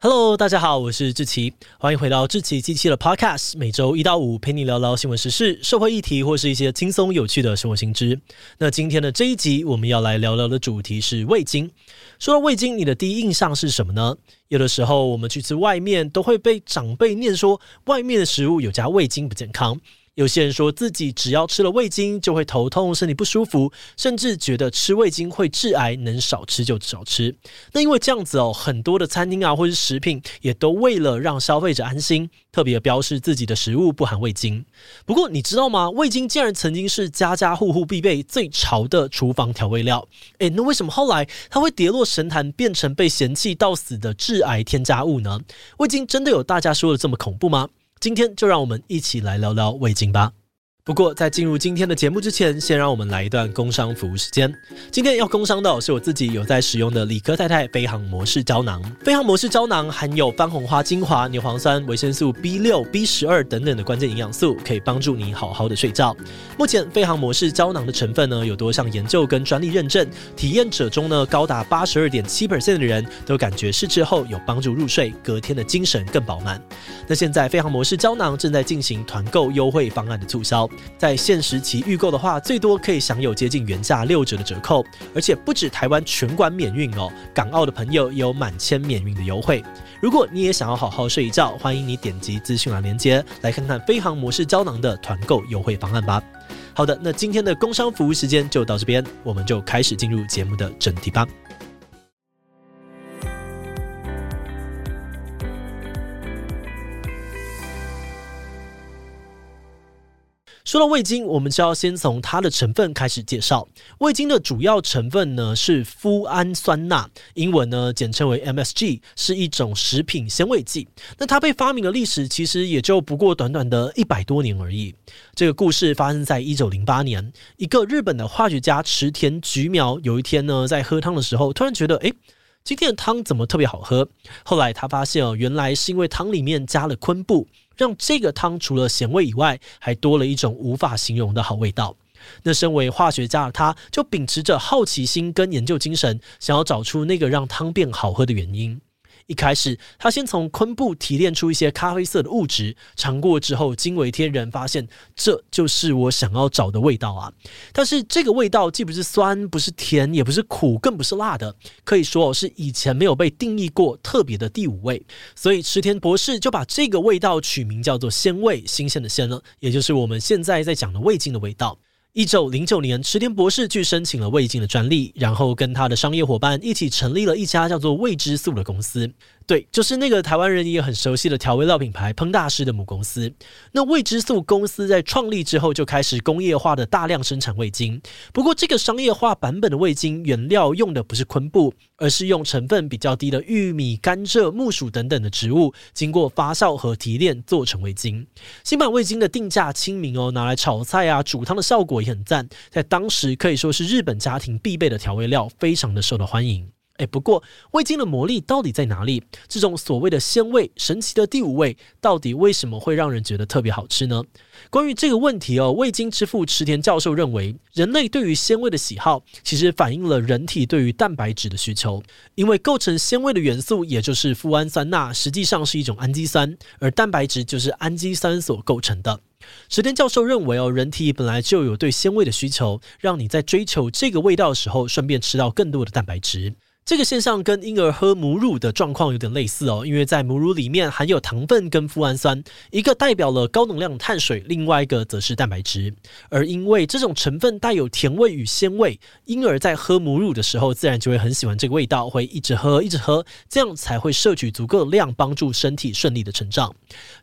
Hello，大家好，我是志奇，欢迎回到志奇机器的 Podcast，每周一到五陪你聊聊新闻时事、社会议题或是一些轻松有趣的生活新知。那今天的这一集，我们要来聊聊的主题是味精。说到味精，你的第一印象是什么呢？有的时候我们去吃外面，都会被长辈念说外面的食物有加味精不健康。有些人说自己只要吃了味精就会头痛、身体不舒服，甚至觉得吃味精会致癌，能少吃就少吃。那因为这样子哦，很多的餐厅啊或是食品也都为了让消费者安心，特别标示自己的食物不含味精。不过你知道吗？味精竟然曾经是家家户户必备、最潮的厨房调味料。诶，那为什么后来它会跌落神坛，变成被嫌弃到死的致癌添加物呢？味精真的有大家说的这么恐怖吗？今天就让我们一起来聊聊味精吧。不过，在进入今天的节目之前，先让我们来一段工商服务时间。今天要工商的是我自己有在使用的理科太太飞航模式胶囊。飞航模式胶囊含有番红花精华、牛磺酸、维生素 B 六、B 十二等等的关键营养素，可以帮助你好好的睡觉。目前飞航模式胶囊的成分呢，有多项研究跟专利认证，体验者中呢，高达八十二点七 percent 的人都感觉试吃后有帮助入睡，隔天的精神更饱满。那现在飞航模式胶囊正在进行团购优惠方案的促销。在限时期预购的话，最多可以享有接近原价六折的折扣，而且不止台湾全馆免运哦，港澳的朋友也有满千免运的优惠。如果你也想要好好睡一觉，欢迎你点击资讯栏链接来看看飞航模式胶囊的团购优惠方案吧。好的，那今天的工商服务时间就到这边，我们就开始进入节目的正题吧。说到味精，我们就要先从它的成分开始介绍。味精的主要成分呢是麸氨酸钠，英文呢简称为 MSG，是一种食品鲜味剂。那它被发明的历史其实也就不过短短的一百多年而已。这个故事发生在一九零八年，一个日本的化学家池田菊苗有一天呢在喝汤的时候，突然觉得诶，今天的汤怎么特别好喝？后来他发现哦，原来是因为汤里面加了昆布。让这个汤除了咸味以外，还多了一种无法形容的好味道。那身为化学家的他，就秉持着好奇心跟研究精神，想要找出那个让汤变好喝的原因。一开始，他先从昆布提炼出一些咖啡色的物质，尝过之后惊为天人，发现这就是我想要找的味道啊！但是这个味道既不是酸，不是甜，也不是苦，更不是辣的，可以说是以前没有被定义过特别的第五味。所以池田博士就把这个味道取名叫做鲜味，新鲜的鲜呢，也就是我们现在在讲的味精的味道。一九零九年，池田博士去申请了味精的专利，然后跟他的商业伙伴一起成立了一家叫做味之素的公司。对，就是那个台湾人也很熟悉的调味料品牌烹大师的母公司。那味之素公司在创立之后就开始工业化的大量生产味精。不过，这个商业化版本的味精原料用的不是昆布，而是用成分比较低的玉米、甘蔗、木薯等等的植物，经过发酵和提炼做成味精。新版味精的定价亲民哦，拿来炒菜啊、煮汤的效果也很赞，在当时可以说是日本家庭必备的调味料，非常的受到欢迎。诶，不过味精的魔力到底在哪里？这种所谓的鲜味，神奇的第五味，到底为什么会让人觉得特别好吃呢？关于这个问题哦，味精之父池田教授认为，人类对于鲜味的喜好，其实反映了人体对于蛋白质的需求。因为构成鲜味的元素，也就是富氨酸钠，实际上是一种氨基酸，而蛋白质就是氨基酸所构成的。池田教授认为哦，人体本来就有对鲜味的需求，让你在追求这个味道的时候，顺便吃到更多的蛋白质。这个现象跟婴儿喝母乳的状况有点类似哦，因为在母乳里面含有糖分跟富氨酸，一个代表了高能量碳水，另外一个则是蛋白质。而因为这种成分带有甜味与鲜味，婴儿在喝母乳的时候，自然就会很喜欢这个味道，会一直喝一直喝，这样才会摄取足够量，帮助身体顺利的成长。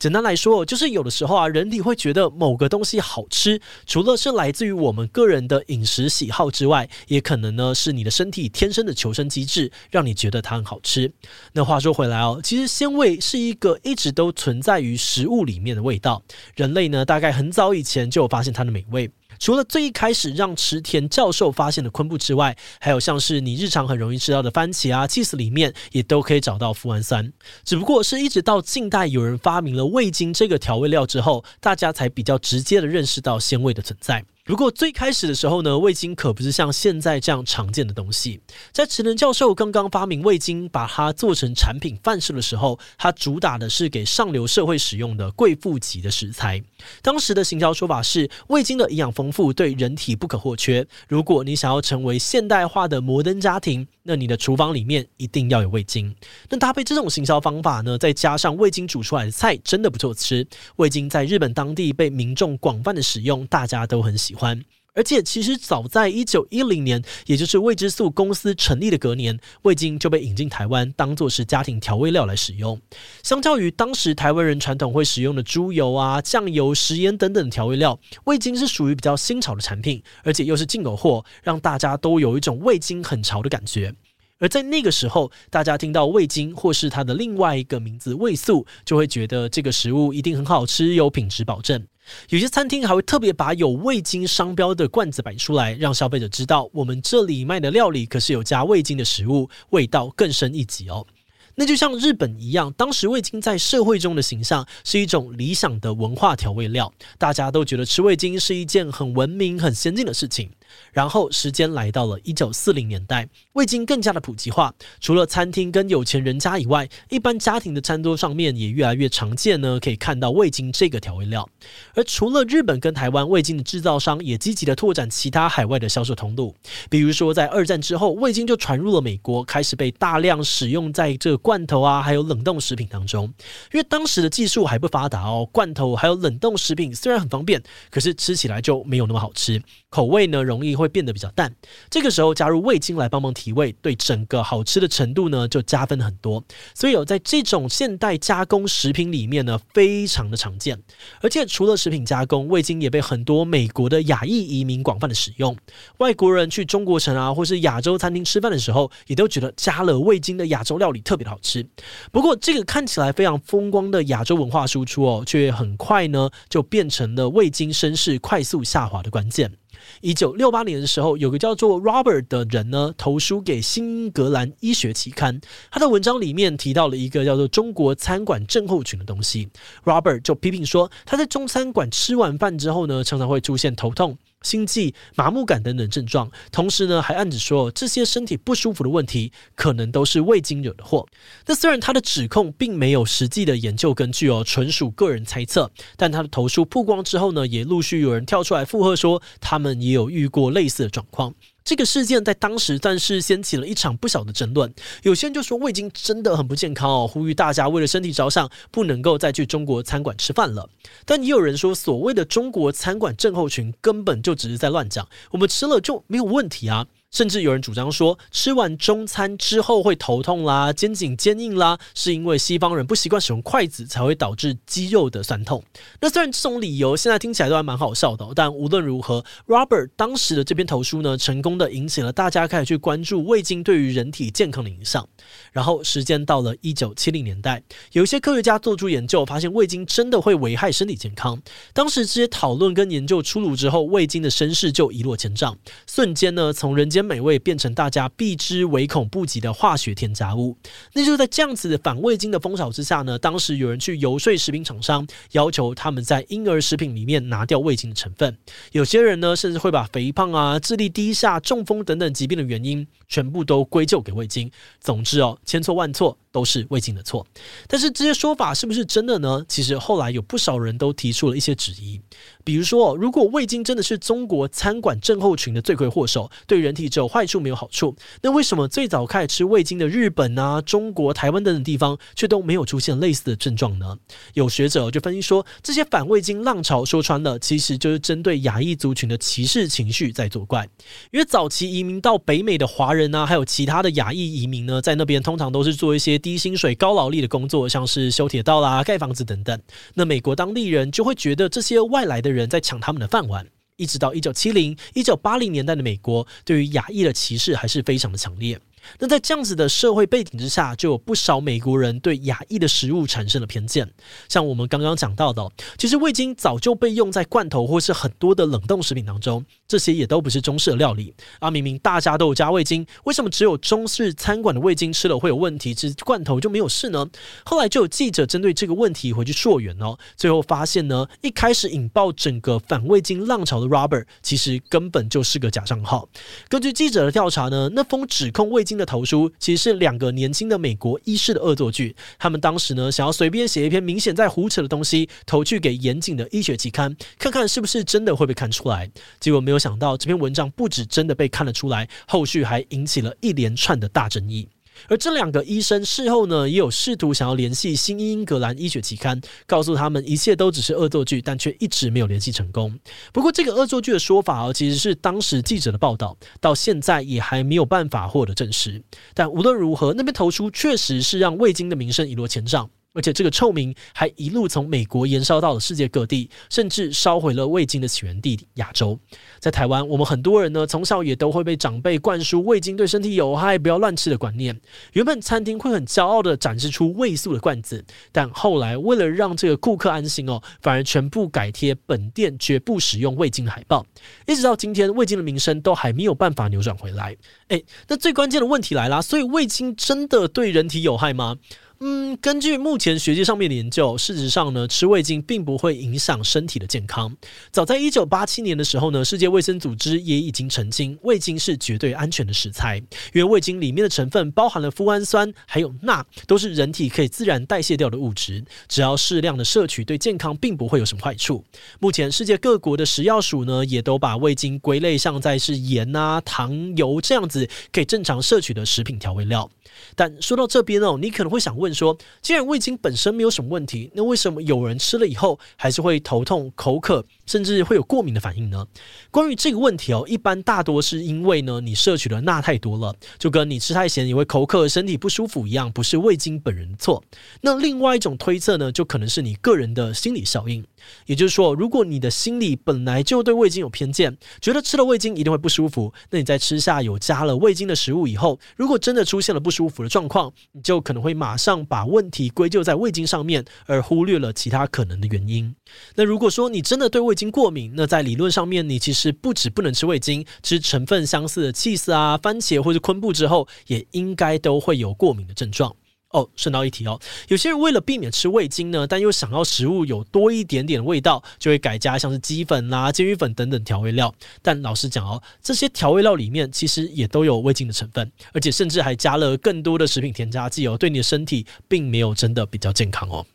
简单来说，就是有的时候啊，人体会觉得某个东西好吃，除了是来自于我们个人的饮食喜好之外，也可能呢是你的身体天生的求生机制。是让你觉得它很好吃。那话说回来哦，其实鲜味是一个一直都存在于食物里面的味道。人类呢，大概很早以前就有发现它的美味。除了最一开始让池田教授发现的昆布之外，还有像是你日常很容易吃到的番茄啊、cheese 里面也都可以找到富氨酸。只不过是一直到近代有人发明了味精这个调味料之后，大家才比较直接的认识到鲜味的存在。不过最开始的时候呢，味精可不是像现在这样常见的东西。在池能教授刚刚发明味精，把它做成产品贩售的时候，它主打的是给上流社会使用的贵妇级的食材。当时的行销说法是，味精的营养丰富，对人体不可或缺。如果你想要成为现代化的摩登家庭，那你的厨房里面一定要有味精。那搭配这种行销方法呢，再加上味精煮出来的菜真的不错吃。味精在日本当地被民众广泛的使用，大家都很喜欢。喜欢，而且其实早在一九一零年，也就是味之素公司成立的隔年，味精就被引进台湾，当做是家庭调味料来使用。相较于当时台湾人传统会使用的猪油啊、酱油、食盐等等调味料，味精是属于比较新潮的产品，而且又是进口货，让大家都有一种味精很潮的感觉。而在那个时候，大家听到味精或是它的另外一个名字味素，就会觉得这个食物一定很好吃，有品质保证。有些餐厅还会特别把有味精商标的罐子摆出来，让消费者知道我们这里卖的料理可是有加味精的食物，味道更升一级哦。那就像日本一样，当时味精在社会中的形象是一种理想的文化调味料，大家都觉得吃味精是一件很文明、很先进的事情。然后时间来到了一九四零年代，味精更加的普及化。除了餐厅跟有钱人家以外，一般家庭的餐桌上面也越来越常见呢，可以看到味精这个调味料。而除了日本跟台湾，味精的制造商也积极的拓展其他海外的销售通路。比如说，在二战之后，味精就传入了美国，开始被大量使用在这个罐头啊，还有冷冻食品当中。因为当时的技术还不发达哦，罐头还有冷冻食品虽然很方便，可是吃起来就没有那么好吃，口味呢容易会变得比较淡，这个时候加入味精来帮忙提味，对整个好吃的程度呢就加分很多。所以有在这种现代加工食品里面呢，非常的常见。而且除了食品加工，味精也被很多美国的亚裔移民广泛的使用。外国人去中国城啊，或是亚洲餐厅吃饭的时候，也都觉得加了味精的亚洲料理特别的好吃。不过这个看起来非常风光的亚洲文化输出哦，却很快呢就变成了味精声势快速下滑的关键。一九六八年的时候，有个叫做 Robert 的人呢，投书给《新英格兰医学期刊》，他的文章里面提到了一个叫做“中国餐馆症候群”的东西。Robert 就批评说，他在中餐馆吃完饭之后呢，常常会出现头痛。心悸、麻木感等等症状，同时呢，还暗指说这些身体不舒服的问题可能都是味精惹的祸。那虽然他的指控并没有实际的研究根据哦，纯属个人猜测，但他的投诉曝光之后呢，也陆续有人跳出来附和说，他们也有遇过类似的状况。这个事件在当时算是掀起了一场不小的争论。有些人就说味精真的很不健康哦，呼吁大家为了身体着想，不能够再去中国餐馆吃饭了。但也有人说，所谓的中国餐馆症候群根本就只是在乱讲，我们吃了就没有问题啊。甚至有人主张说，吃完中餐之后会头痛啦、肩颈坚硬啦，是因为西方人不习惯使用筷子才会导致肌肉的酸痛。那虽然这种理由现在听起来都还蛮好笑的，但无论如何，Robert 当时的这篇投书呢，成功的引起了大家开始去关注味精对于人体健康的影响。然后时间到了一九七零年代，有一些科学家做出研究，发现味精真的会危害身体健康。当时这些讨论跟研究出炉之后，味精的声势就一落千丈，瞬间呢，从人间美味变成大家避之唯恐不及的化学添加物。那就在这样子的反味精的风潮之下呢，当时有人去游说食品厂商，要求他们在婴儿食品里面拿掉味精的成分。有些人呢，甚至会把肥胖啊、智力低下、中风等等疾病的原因，全部都归咎给味精。总之哦，千错万错。都是味精的错，但是这些说法是不是真的呢？其实后来有不少人都提出了一些质疑，比如说，如果味精真的是中国餐馆症候群的罪魁祸首，对人体只有坏处没有好处，那为什么最早开始吃味精的日本啊、中国、台湾等等地方却都没有出现类似的症状呢？有学者就分析说，这些反味精浪潮说穿了，其实就是针对亚裔族群的歧视情绪在作怪，因为早期移民到北美的华人啊，还有其他的亚裔移民呢，在那边通常都是做一些。低薪水、高劳力的工作，像是修铁道啦、盖房子等等。那美国当地人就会觉得这些外来的人在抢他们的饭碗。一直到一九七零、一九八零年代的美国，对于亚裔的歧视还是非常的强烈。那在这样子的社会背景之下，就有不少美国人对亚裔的食物产生了偏见。像我们刚刚讲到的，其实味精早就被用在罐头或是很多的冷冻食品当中，这些也都不是中式的料理啊。明明大家都有加味精，为什么只有中式餐馆的味精吃了会有问题，吃罐头就没有事呢？后来就有记者针对这个问题回去溯源哦，最后发现呢，一开始引爆整个反味精浪潮的 Robert，其实根本就是个假账号。根据记者的调查呢，那封指控味精新的投书其实是两个年轻的美国医师的恶作剧。他们当时呢，想要随便写一篇明显在胡扯的东西，投去给严谨的医学期刊，看看是不是真的会被看出来。结果没有想到，这篇文章不止真的被看了出来，后续还引起了一连串的大争议。而这两个医生事后呢，也有试图想要联系《新英格兰医学期刊》，告诉他们一切都只是恶作剧，但却一直没有联系成功。不过，这个恶作剧的说法哦，其实是当时记者的报道，到现在也还没有办法获得证实。但无论如何，那边投书确实是让味精的名声一落千丈。而且这个臭名还一路从美国延烧到了世界各地，甚至烧毁了味精的起源地亚洲。在台湾，我们很多人呢，从小也都会被长辈灌输味精对身体有害、不要乱吃的观念。原本餐厅会很骄傲地展示出味素的罐子，但后来为了让这个顾客安心哦，反而全部改贴本店绝不使用味精海报。一直到今天，味精的名声都还没有办法扭转回来。诶，那最关键的问题来啦，所以味精真的对人体有害吗？嗯，根据目前学界上面的研究，事实上呢，吃味精并不会影响身体的健康。早在一九八七年的时候呢，世界卫生组织也已经澄清，味精是绝对安全的食材，因为味精里面的成分包含了富氨酸，还有钠，都是人体可以自然代谢掉的物质，只要适量的摄取，对健康并不会有什么坏处。目前世界各国的食药署呢，也都把味精归类像在是盐啊、糖、油这样子可以正常摄取的食品调味料。但说到这边哦，你可能会想问说，既然味精本身没有什么问题，那为什么有人吃了以后还是会头痛、口渴，甚至会有过敏的反应呢？关于这个问题哦，一般大多是因为呢，你摄取的钠太多了，就跟你吃太咸也会口渴、身体不舒服一样，不是味精本人的错。那另外一种推测呢，就可能是你个人的心理效应。也就是说，如果你的心里本来就对味精有偏见，觉得吃了味精一定会不舒服，那你在吃下有加了味精的食物以后，如果真的出现了不舒服的状况，你就可能会马上把问题归咎在味精上面，而忽略了其他可能的原因。那如果说你真的对味精过敏，那在理论上面，你其实不止不能吃味精，吃成分相似的气色啊、番茄或者昆布之后，也应该都会有过敏的症状。哦，顺道一提哦，有些人为了避免吃味精呢，但又想要食物有多一点点味道，就会改加像是鸡粉啦、啊、鰹鱼粉等等调味料。但老实讲哦，这些调味料里面其实也都有味精的成分，而且甚至还加了更多的食品添加剂哦，对你的身体并没有真的比较健康哦。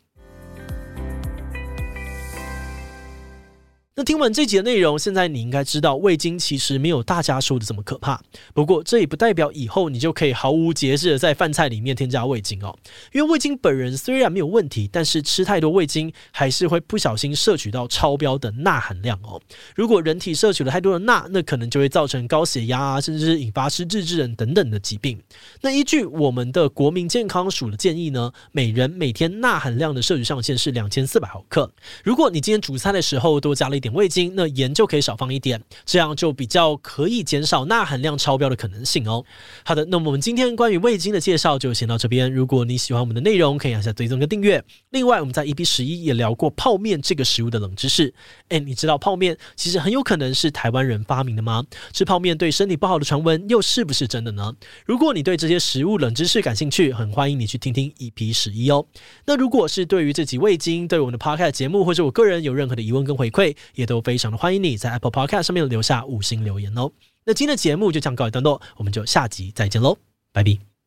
那听完这集的内容，现在你应该知道味精其实没有大家说的这么可怕。不过这也不代表以后你就可以毫无节制的在饭菜里面添加味精哦。因为味精本人虽然没有问题，但是吃太多味精还是会不小心摄取到超标的钠含量哦。如果人体摄取了太多的钠，那可能就会造成高血压啊，甚至是引发失智症等等的疾病。那依据我们的国民健康署的建议呢，每人每天钠含量的摄取上限是两千四百毫克。如果你今天煮菜的时候多加了一点味精，那盐就可以少放一点，这样就比较可以减少钠含量超标的可能性哦。好的，那么我们今天关于味精的介绍就先到这边。如果你喜欢我们的内容，可以按下追踪跟订阅。另外，我们在 EP 十一也聊过泡面这个食物的冷知识。诶，你知道泡面其实很有可能是台湾人发明的吗？吃泡面对身体不好的传闻又是不是真的呢？如果你对这些食物冷知识感兴趣，很欢迎你去听听 EP 十一哦。那如果是对于这集味精，对我们的 p o d c a 节目或者我个人有任何的疑问跟回馈，也都非常的欢迎你在 Apple Podcast 上面留下五星留言哦。那今天的节目就这样告一段落，我们就下集再见喽，拜拜。